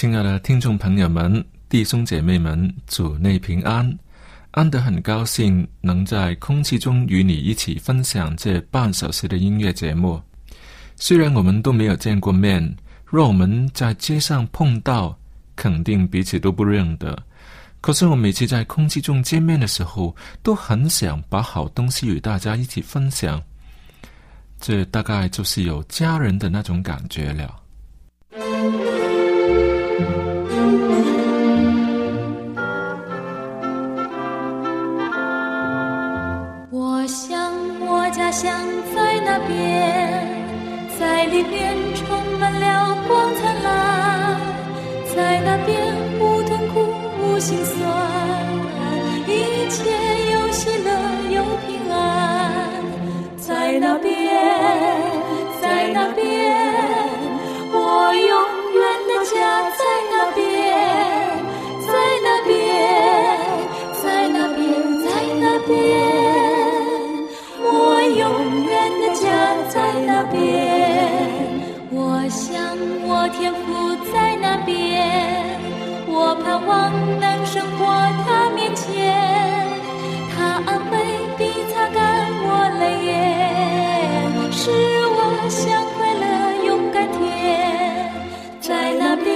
亲爱的听众朋友们、弟兄姐妹们，主内平安！安德很高兴能在空气中与你一起分享这半小时的音乐节目。虽然我们都没有见过面，若我们在街上碰到，肯定彼此都不认得。可是我每次在空气中见面的时候，都很想把好东西与大家一起分享。这大概就是有家人的那种感觉了。我想我家乡在那边，在里边充满了光灿烂，在那边无痛苦无心酸，一切有喜乐有平安，在那边，在那边，望能胜过他面前，他安慰并擦干我泪眼，使我像快乐勇敢天，在那边，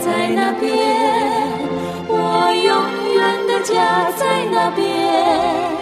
在那边，我永远的家在那边。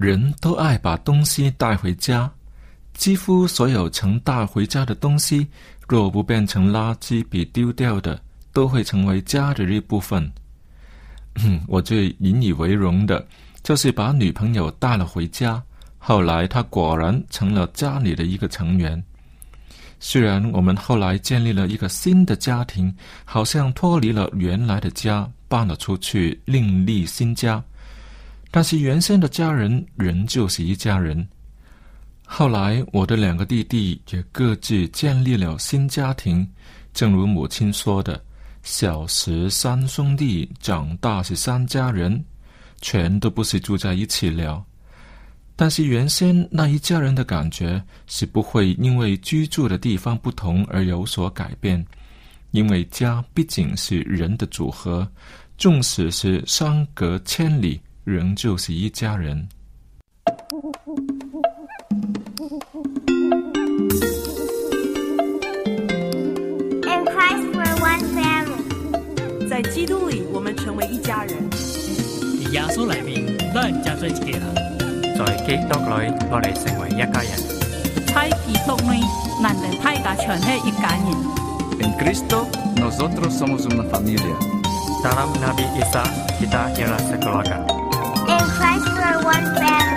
人都爱把东西带回家，几乎所有曾带回家的东西，若不变成垃圾比丢掉的，都会成为家的一部分。我最引以为荣的，就是把女朋友带了回家。后来，她果然成了家里的一个成员。虽然我们后来建立了一个新的家庭，好像脱离了原来的家，搬了出去，另立新家，但是原先的家人仍旧是一家人。后来，我的两个弟弟也各自建立了新家庭，正如母亲说的：“小时三兄弟，长大是三家人，全都不是住在一起了。”但是原先那一家人的感觉是不会因为居住的地方不同而有所改变，因为家毕竟是人的组合，纵使是相隔千里，仍旧是一家人。In Christ we're one family 在基督里，我们成为一家人。耶稣里面，咱家做一家人。在基督里，我哋成为一家人。在基督里，咱哋大家全系一家人。En Cristo, nosotros somos una familia. Dalam Nabi Isa, kita ialah sekeluarga. In Christ we're one family.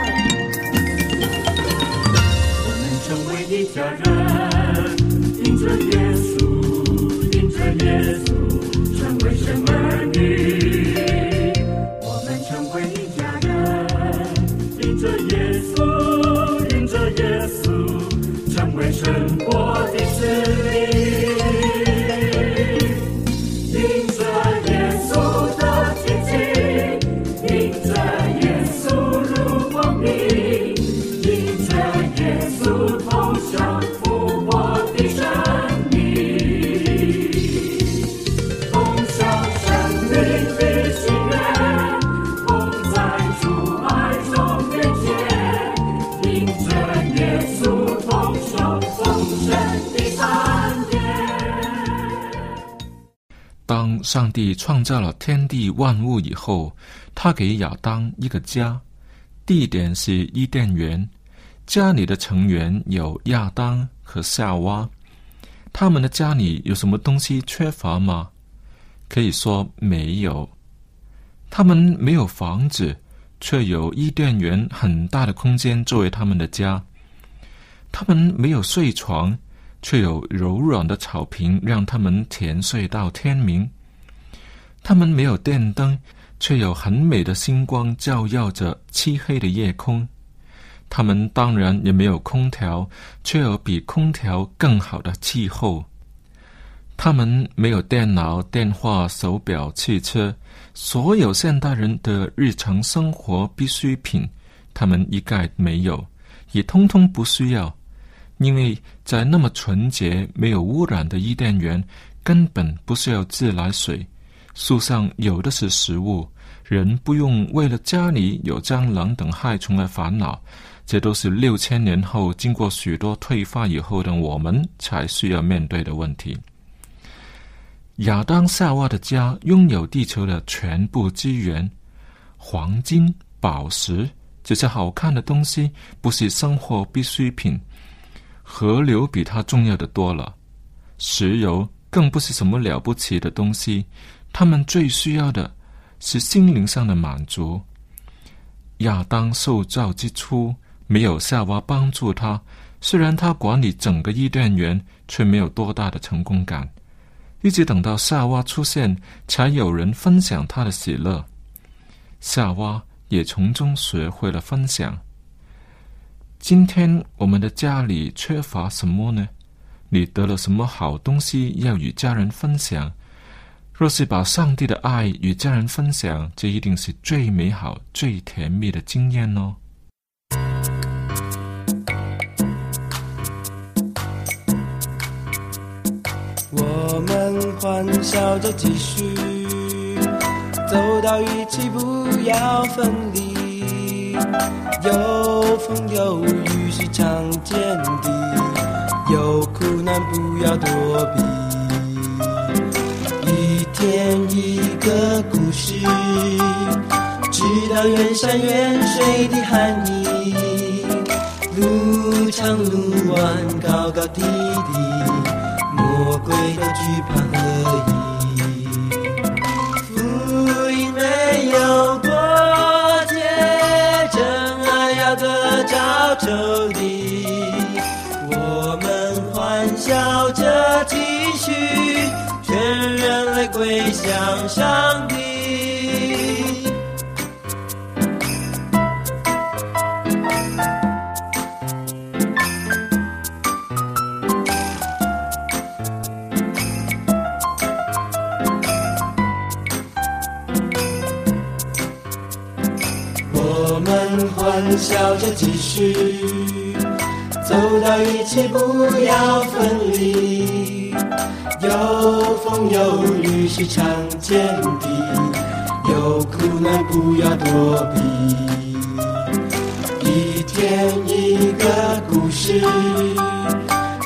当上帝创造了天地万物以后，他给亚当一个家，地点是伊甸园。家里的成员有亚当和夏娃，他们的家里有什么东西缺乏吗？可以说没有。他们没有房子，却有伊甸园很大的空间作为他们的家。他们没有睡床，却有柔软的草坪让他们甜睡到天明。他们没有电灯，却有很美的星光照耀着漆黑的夜空。他们当然也没有空调，却有比空调更好的气候。他们没有电脑、电话、手表、汽车，所有现代人的日常生活必需品，他们一概没有，也通通不需要，因为在那么纯洁、没有污染的伊甸园，根本不需要自来水，树上有的是食物，人不用为了家里有蟑螂等害虫而烦恼。这都是六千年后经过许多退化以后的我们才需要面对的问题。亚当夏娃的家拥有地球的全部资源，黄金、宝石这些好看的东西不是生活必需品，河流比它重要的多了，石油更不是什么了不起的东西，他们最需要的是心灵上的满足。亚当受造之初。没有夏娃帮助他，虽然他管理整个伊甸园，却没有多大的成功感。一直等到夏娃出现，才有人分享他的喜乐。夏娃也从中学会了分享。今天我们的家里缺乏什么呢？你得了什么好东西要与家人分享？若是把上帝的爱与家人分享，这一定是最美好、最甜蜜的经验哦。我们欢笑着继续走到一起，不要分离。有风有雨是常见的，有苦难不要躲避。一天一个故事，知道远山远水的含义。路长路弯，高高低低。魔鬼都惧怕归向上帝。我们欢笑着继续，走到一起，不要分离。有风有雨是常见的，有苦难不要躲避。一天一个故事，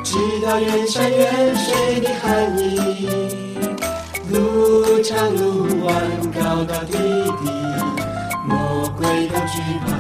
知道远山远水的含义。路长路弯高高低低，魔鬼都惧怕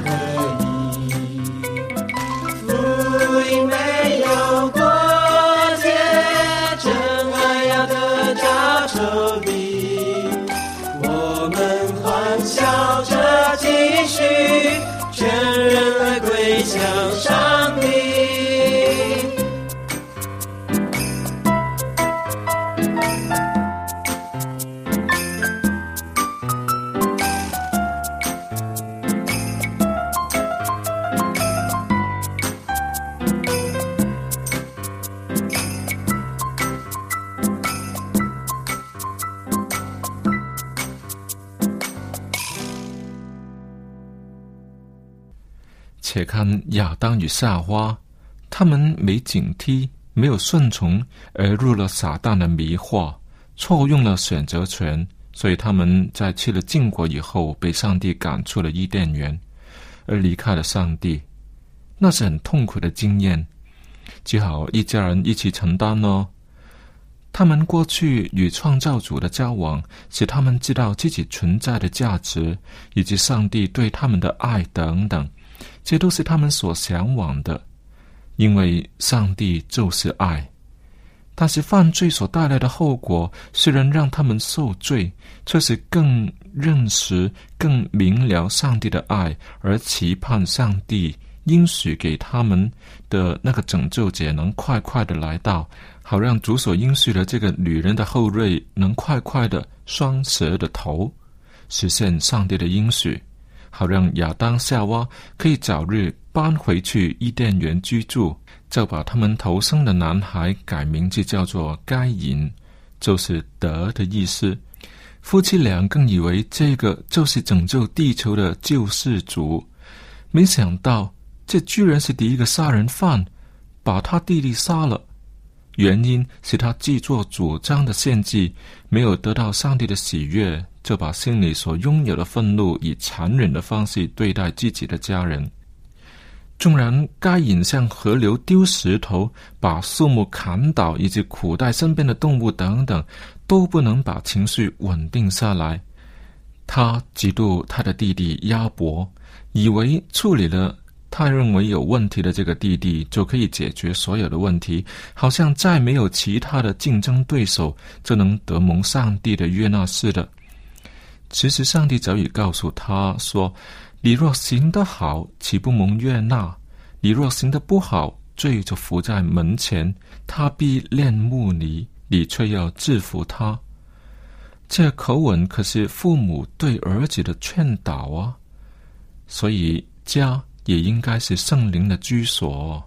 且看亚当与夏娃，他们没警惕，没有顺从，而入了撒旦的迷惑，错用了选择权，所以他们在吃了禁果以后，被上帝赶出了伊甸园，而离开了上帝。那是很痛苦的经验，只好一家人一起承担哦。他们过去与创造主的交往，使他们知道自己存在的价值，以及上帝对他们的爱等等。这都是他们所向往的，因为上帝就是爱。但是犯罪所带来的后果，虽然让他们受罪，却是更认识、更明了上帝的爱，而期盼上帝应许给他们的那个拯救者能快快的来到，好让主所应许的这个女人的后裔能快快的双蛇的头，实现上帝的应许。好让亚当、夏娃可以早日搬回去伊甸园居住，就把他们投生的男孩改名字叫做该隐，就是德的意思。夫妻俩更以为这个就是拯救地球的救世主，没想到这居然是第一个杀人犯，把他弟弟杀了。原因是他自作主张的献祭没有得到上帝的喜悦。就把心里所拥有的愤怒以残忍的方式对待自己的家人。纵然该隐向河流丢石头，把树木砍倒，以及苦待身边的动物等等，都不能把情绪稳定下来。他嫉妒他的弟弟亚伯，以为处理了他认为有问题的这个弟弟，就可以解决所有的问题，好像再没有其他的竞争对手，就能得蒙上帝的悦纳似的。其实，上帝早已告诉他说：“你若行得好，岂不蒙悦纳？你若行得不好，罪就伏在门前，他必恋慕你，你却要制服他。”这口吻可是父母对儿子的劝导啊！所以，家也应该是圣灵的居所。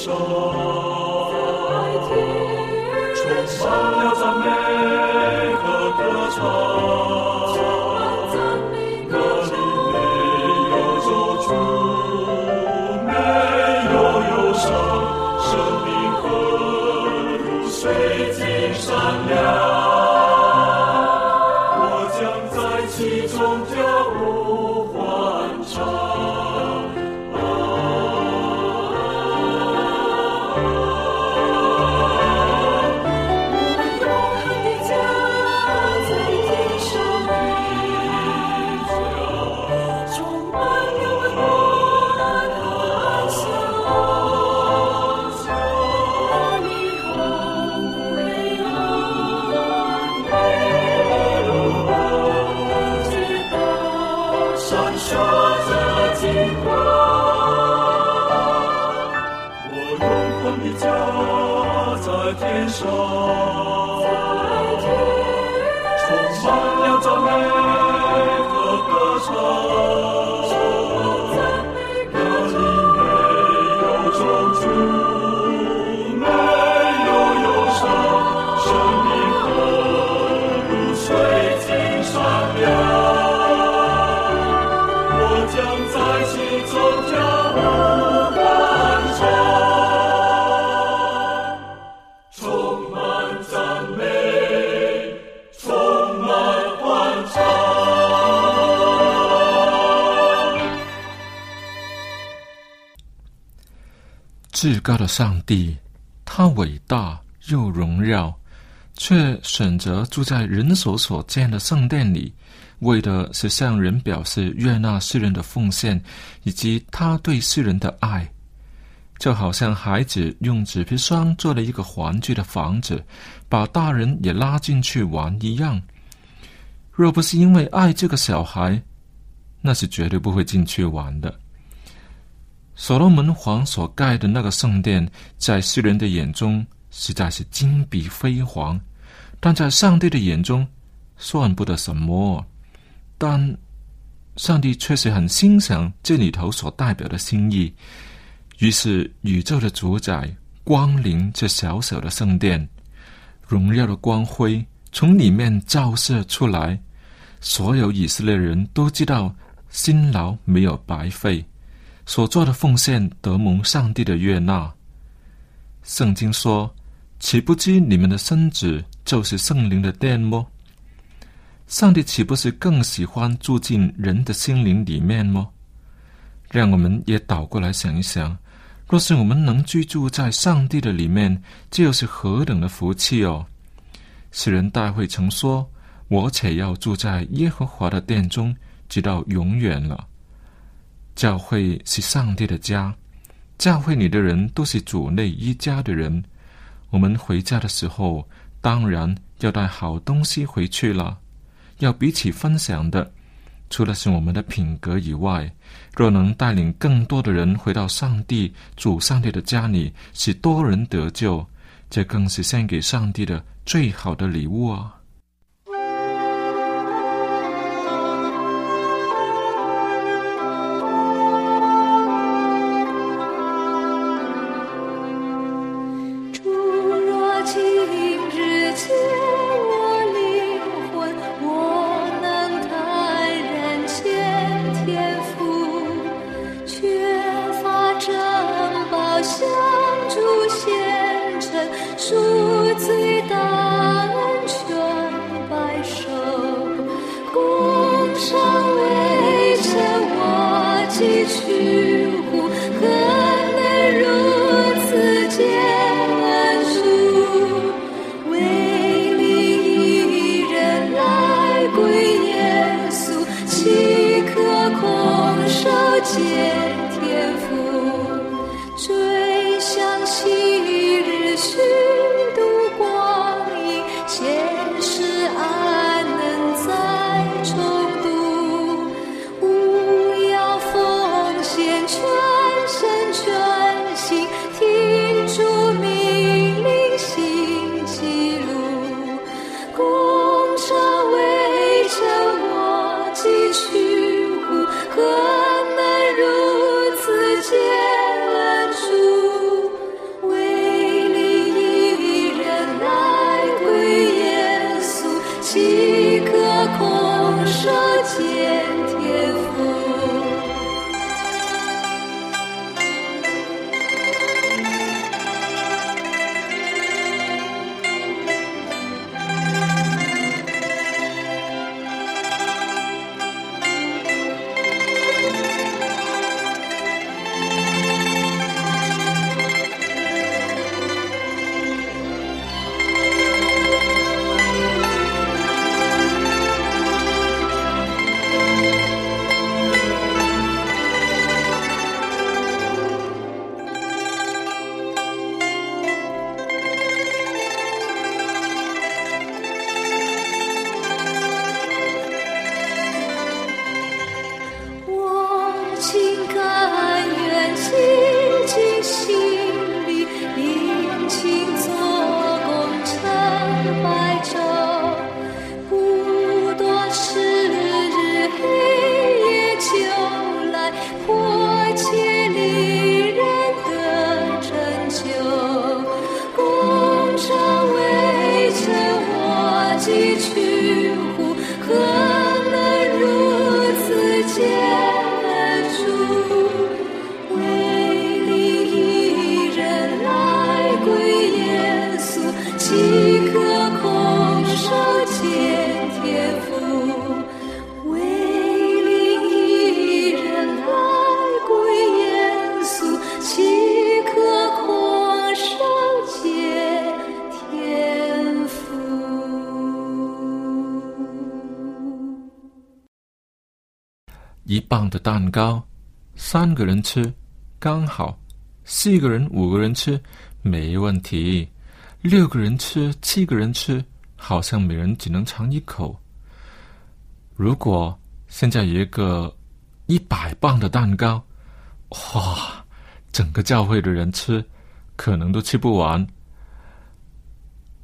上，充满了赞美和歌唱。天上，充满了赞美和歌唱。至高的上帝，他伟大又荣耀，却选择住在人手所建的圣殿里，为的是向人表示悦纳世人的奉献，以及他对世人的爱。就好像孩子用纸皮箱做了一个玩具的房子，把大人也拉进去玩一样。若不是因为爱这个小孩，那是绝对不会进去玩的。所罗门王所盖的那个圣殿，在世人的眼中实在是金碧辉煌，但在上帝的眼中算不得什么。但上帝确实很欣赏这里头所代表的心意，于是宇宙的主宰光临这小小的圣殿，荣耀的光辉从里面照射出来，所有以色列人都知道辛劳没有白费。所做的奉献得蒙上帝的悦纳。圣经说：“岂不知你们的身子就是圣灵的殿么？”上帝岂不是更喜欢住进人的心灵里面么？让我们也倒过来想一想：若是我们能居住在上帝的里面，这又是何等的福气哦！诗人大会曾说：“我且要住在耶和华的殿中，直到永远了。”教会是上帝的家，教会里的人都是主内一家的人。我们回家的时候，当然要带好东西回去了，要彼此分享的。除了是我们的品格以外，若能带领更多的人回到上帝主上帝的家里，使多人得救，这更是献给上帝的最好的礼物啊！间磅的蛋糕，三个人吃刚好，四个人、五个人吃没问题，六个人吃、七个人吃，好像每人只能尝一口。如果现在有一个一百磅的蛋糕，哇，整个教会的人吃，可能都吃不完。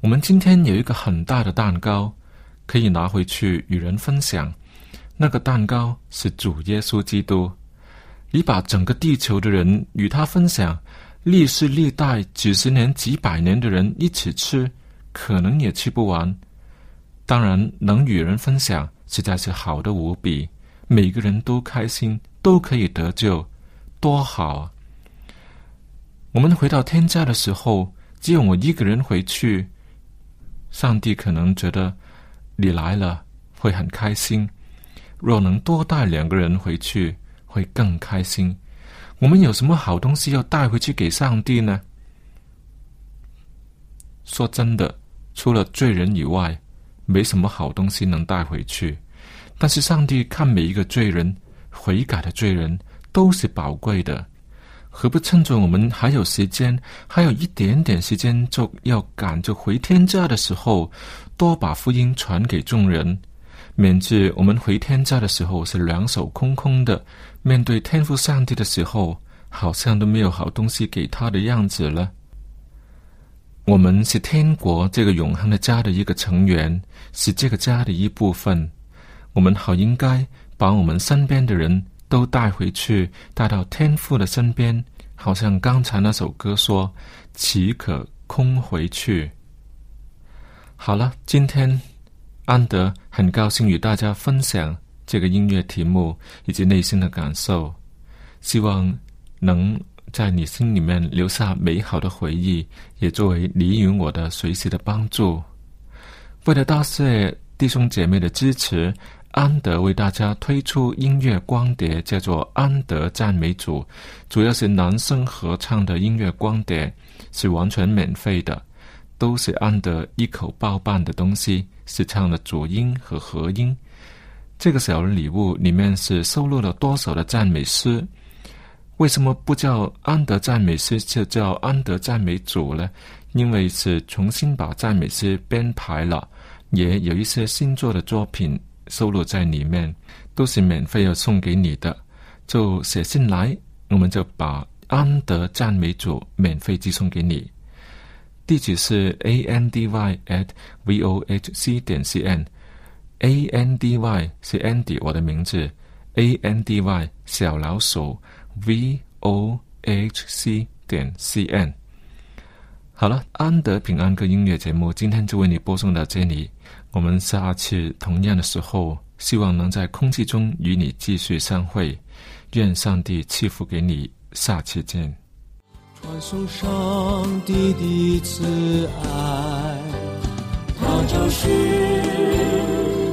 我们今天有一个很大的蛋糕，可以拿回去与人分享。那个蛋糕是主耶稣基督，你把整个地球的人与他分享，历世历代几十年、几百年的人一起吃，可能也吃不完。当然，能与人分享，实在是好的无比，每个人都开心，都可以得救，多好啊！我们回到天家的时候，只有我一个人回去，上帝可能觉得你来了会很开心。若能多带两个人回去，会更开心。我们有什么好东西要带回去给上帝呢？说真的，除了罪人以外，没什么好东西能带回去。但是上帝看每一个罪人、悔改的罪人都是宝贵的，何不趁着我们还有时间，还有一点点时间，就要赶着回天家的时候，多把福音传给众人？免至我们回天家的时候是两手空空的，面对天父上帝的时候，好像都没有好东西给他的样子了。我们是天国这个永恒的家的一个成员，是这个家的一部分。我们好应该把我们身边的人都带回去，带到天父的身边，好像刚才那首歌说：“岂可空回去？”好了，今天。安德很高兴与大家分享这个音乐题目以及内心的感受，希望能在你心里面留下美好的回忆，也作为你与我的随时的帮助。为了答谢弟兄姐妹的支持，安德为大家推出音乐光碟，叫做《安德赞美组》，主要是男声合唱的音乐光碟，是完全免费的，都是安德一口包办的东西。是唱的主音和和音，这个小礼物里面是收录了多少的赞美诗？为什么不叫安德赞美诗，就叫安德赞美主呢？因为是重新把赞美诗编排了，也有一些新作的作品收录在里面，都是免费要送给你的。就写信来，我们就把安德赞美主免费寄送给你。地址是 a n d y at v o h c 点 c n，a n d y 是 Andy 我的名字，a n d y 小老鼠 v o h c 点 c n。好了，安德平安歌音乐节目今天就为你播送到这里，我们下次同样的时候，希望能在空气中与你继续相会，愿上帝赐福给你，下期见。传送上帝的慈爱，他就是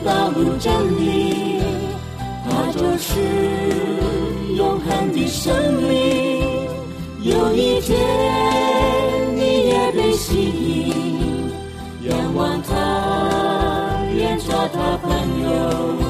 道路真理，他就是永恒的生命。有一天你也被吸引，仰望他，愿做他朋友。